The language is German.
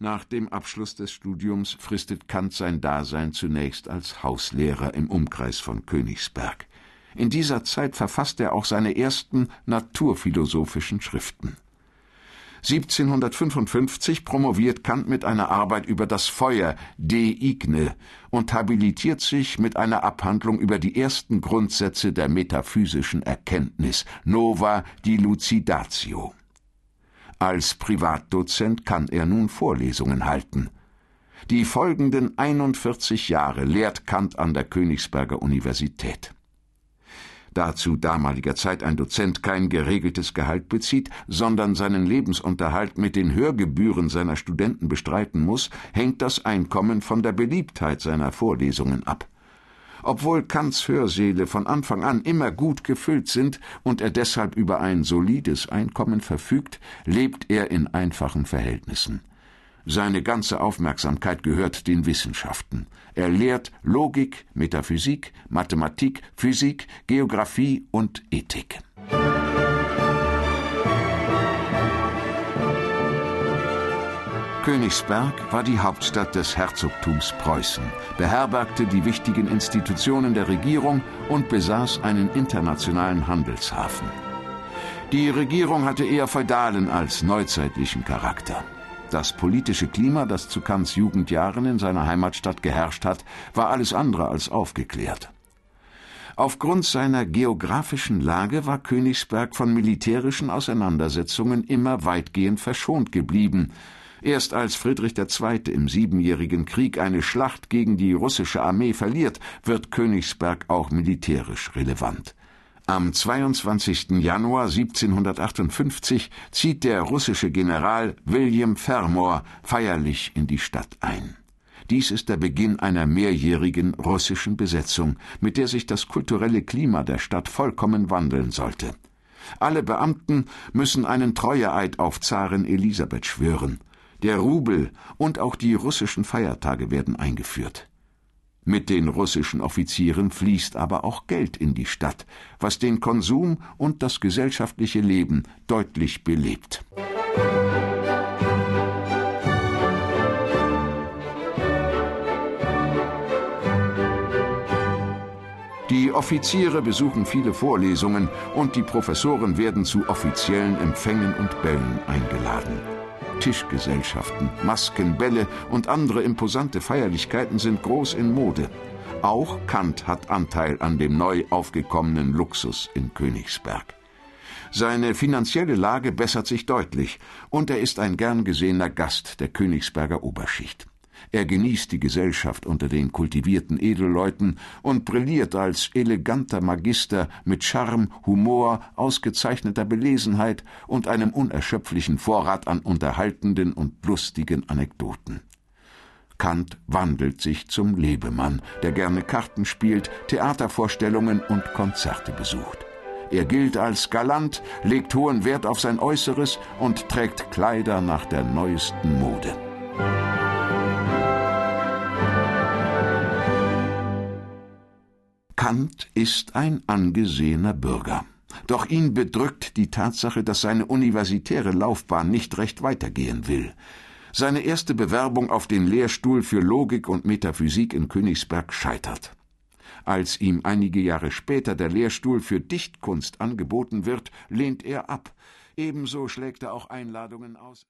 Nach dem Abschluss des Studiums fristet Kant sein Dasein zunächst als Hauslehrer im Umkreis von Königsberg. In dieser Zeit verfasst er auch seine ersten naturphilosophischen Schriften. 1755 promoviert Kant mit einer Arbeit über das Feuer De igne und habilitiert sich mit einer Abhandlung über die ersten Grundsätze der metaphysischen Erkenntnis Nova Dilucidatio. Als Privatdozent kann er nun Vorlesungen halten. Die folgenden 41 Jahre lehrt Kant an der Königsberger Universität da zu damaliger Zeit ein Dozent kein geregeltes Gehalt bezieht, sondern seinen Lebensunterhalt mit den Hörgebühren seiner Studenten bestreiten muss, hängt das Einkommen von der Beliebtheit seiner Vorlesungen ab. Obwohl Kants Hörsäle von Anfang an immer gut gefüllt sind und er deshalb über ein solides Einkommen verfügt, lebt er in einfachen Verhältnissen. Seine ganze Aufmerksamkeit gehört den Wissenschaften. Er lehrt Logik, Metaphysik, Mathematik, Physik, Geographie und Ethik. Königsberg war die Hauptstadt des Herzogtums Preußen, beherbergte die wichtigen Institutionen der Regierung und besaß einen internationalen Handelshafen. Die Regierung hatte eher feudalen als neuzeitlichen Charakter. Das politische Klima, das zu Kants Jugendjahren in seiner Heimatstadt geherrscht hat, war alles andere als aufgeklärt. Aufgrund seiner geografischen Lage war Königsberg von militärischen Auseinandersetzungen immer weitgehend verschont geblieben. Erst als Friedrich II. im Siebenjährigen Krieg eine Schlacht gegen die russische Armee verliert, wird Königsberg auch militärisch relevant. Am 22. Januar 1758 zieht der russische General William Fermor feierlich in die Stadt ein. Dies ist der Beginn einer mehrjährigen russischen Besetzung, mit der sich das kulturelle Klima der Stadt vollkommen wandeln sollte. Alle Beamten müssen einen Treueeid auf Zarin Elisabeth schwören. Der Rubel und auch die russischen Feiertage werden eingeführt. Mit den russischen Offizieren fließt aber auch Geld in die Stadt, was den Konsum und das gesellschaftliche Leben deutlich belebt. Die Offiziere besuchen viele Vorlesungen und die Professoren werden zu offiziellen Empfängen und Bällen eingeladen. Tischgesellschaften, Masken, Bälle und andere imposante Feierlichkeiten sind groß in Mode. Auch Kant hat Anteil an dem neu aufgekommenen Luxus in Königsberg. Seine finanzielle Lage bessert sich deutlich, und er ist ein gern gesehener Gast der Königsberger Oberschicht. Er genießt die Gesellschaft unter den kultivierten Edelleuten und brilliert als eleganter Magister mit Charme, Humor, ausgezeichneter Belesenheit und einem unerschöpflichen Vorrat an unterhaltenden und lustigen Anekdoten. Kant wandelt sich zum Lebemann, der gerne Karten spielt, Theatervorstellungen und Konzerte besucht. Er gilt als galant, legt hohen Wert auf sein Äußeres und trägt Kleider nach der neuesten Mode. Kant ist ein angesehener Bürger. Doch ihn bedrückt die Tatsache, dass seine universitäre Laufbahn nicht recht weitergehen will. Seine erste Bewerbung auf den Lehrstuhl für Logik und Metaphysik in Königsberg scheitert. Als ihm einige Jahre später der Lehrstuhl für Dichtkunst angeboten wird, lehnt er ab. Ebenso schlägt er auch Einladungen aus